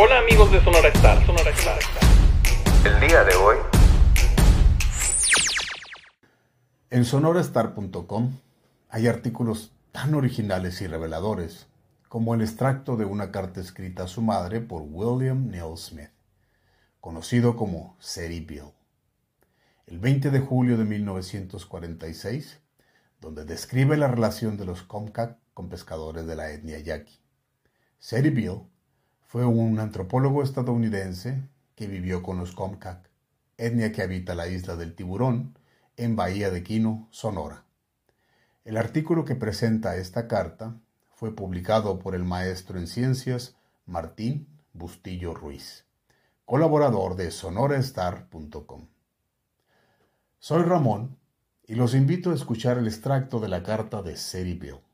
Hola amigos de Sonora Star, Sonora Star. El día de hoy. En sonorastar.com hay artículos tan originales y reveladores como el extracto de una carta escrita a su madre por William Neil Smith, conocido como Seri Bill. El 20 de julio de 1946, donde describe la relación de los Comcac con pescadores de la etnia yaqui. Seri Bill fue un antropólogo estadounidense que vivió con los Comcac, etnia que habita la isla del Tiburón, en Bahía de Quino, Sonora. El artículo que presenta esta carta fue publicado por el maestro en ciencias Martín Bustillo Ruiz, colaborador de sonorastar.com. Soy Ramón y los invito a escuchar el extracto de la carta de Seri Bill.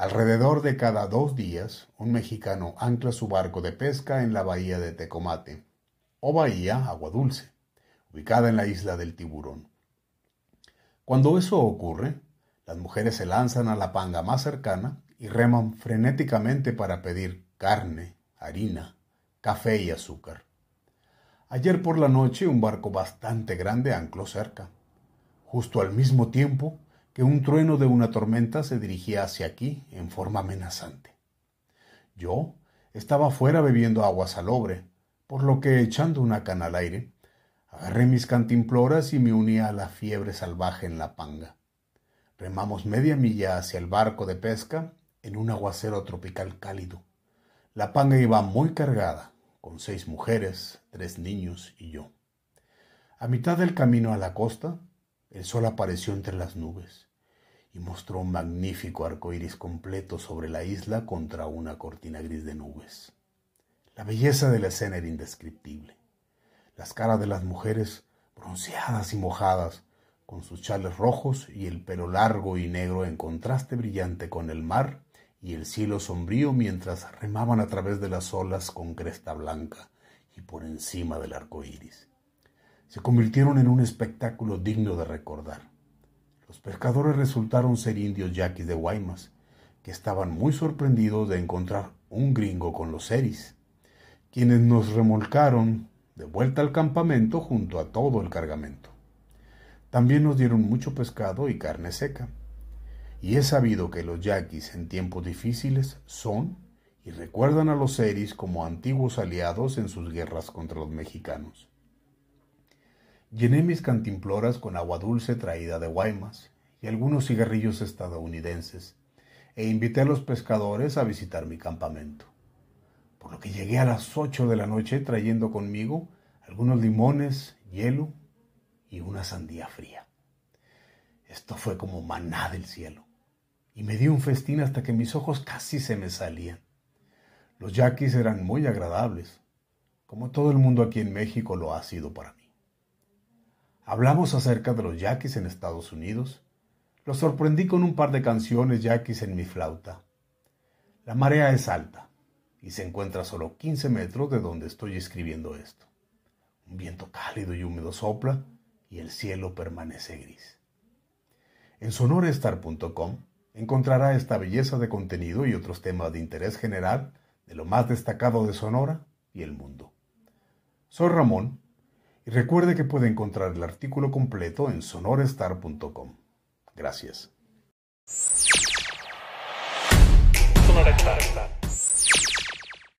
Alrededor de cada dos días, un mexicano ancla su barco de pesca en la bahía de Tecomate, o bahía Agua Dulce, ubicada en la isla del Tiburón. Cuando eso ocurre, las mujeres se lanzan a la panga más cercana y reman frenéticamente para pedir carne, harina, café y azúcar. Ayer por la noche un barco bastante grande ancló cerca, justo al mismo tiempo que un trueno de una tormenta se dirigía hacia aquí en forma amenazante. Yo estaba fuera bebiendo agua salobre, por lo que echando una cana al aire, Agarré mis cantimploras y me uní a la fiebre salvaje en la panga. Remamos media milla hacia el barco de pesca en un aguacero tropical cálido. La panga iba muy cargada, con seis mujeres, tres niños y yo. A mitad del camino a la costa, el sol apareció entre las nubes y mostró un magnífico arco iris completo sobre la isla contra una cortina gris de nubes. La belleza de la escena era indescriptible las caras de las mujeres bronceadas y mojadas, con sus chales rojos y el pelo largo y negro en contraste brillante con el mar y el cielo sombrío mientras remaban a través de las olas con cresta blanca y por encima del arco iris. Se convirtieron en un espectáculo digno de recordar. Los pescadores resultaron ser indios yaquis de Guaymas, que estaban muy sorprendidos de encontrar un gringo con los seris, quienes nos remolcaron de vuelta al campamento junto a todo el cargamento. También nos dieron mucho pescado y carne seca. Y he sabido que los yaquis en tiempos difíciles son y recuerdan a los seris como antiguos aliados en sus guerras contra los mexicanos. Llené mis cantimploras con agua dulce traída de Guaymas y algunos cigarrillos estadounidenses e invité a los pescadores a visitar mi campamento por lo que llegué a las ocho de la noche trayendo conmigo algunos limones, hielo y una sandía fría. Esto fue como maná del cielo, y me di un festín hasta que mis ojos casi se me salían. Los yaquis eran muy agradables, como todo el mundo aquí en México lo ha sido para mí. Hablamos acerca de los yaquis en Estados Unidos. Los sorprendí con un par de canciones yaquis en mi flauta. La marea es alta y se encuentra a solo 15 metros de donde estoy escribiendo esto. Un viento cálido y húmedo sopla y el cielo permanece gris. En sonorestar.com encontrará esta belleza de contenido y otros temas de interés general de lo más destacado de Sonora y el mundo. Soy Ramón Recuerde que puede encontrar el artículo completo en sonorestar.com. Gracias.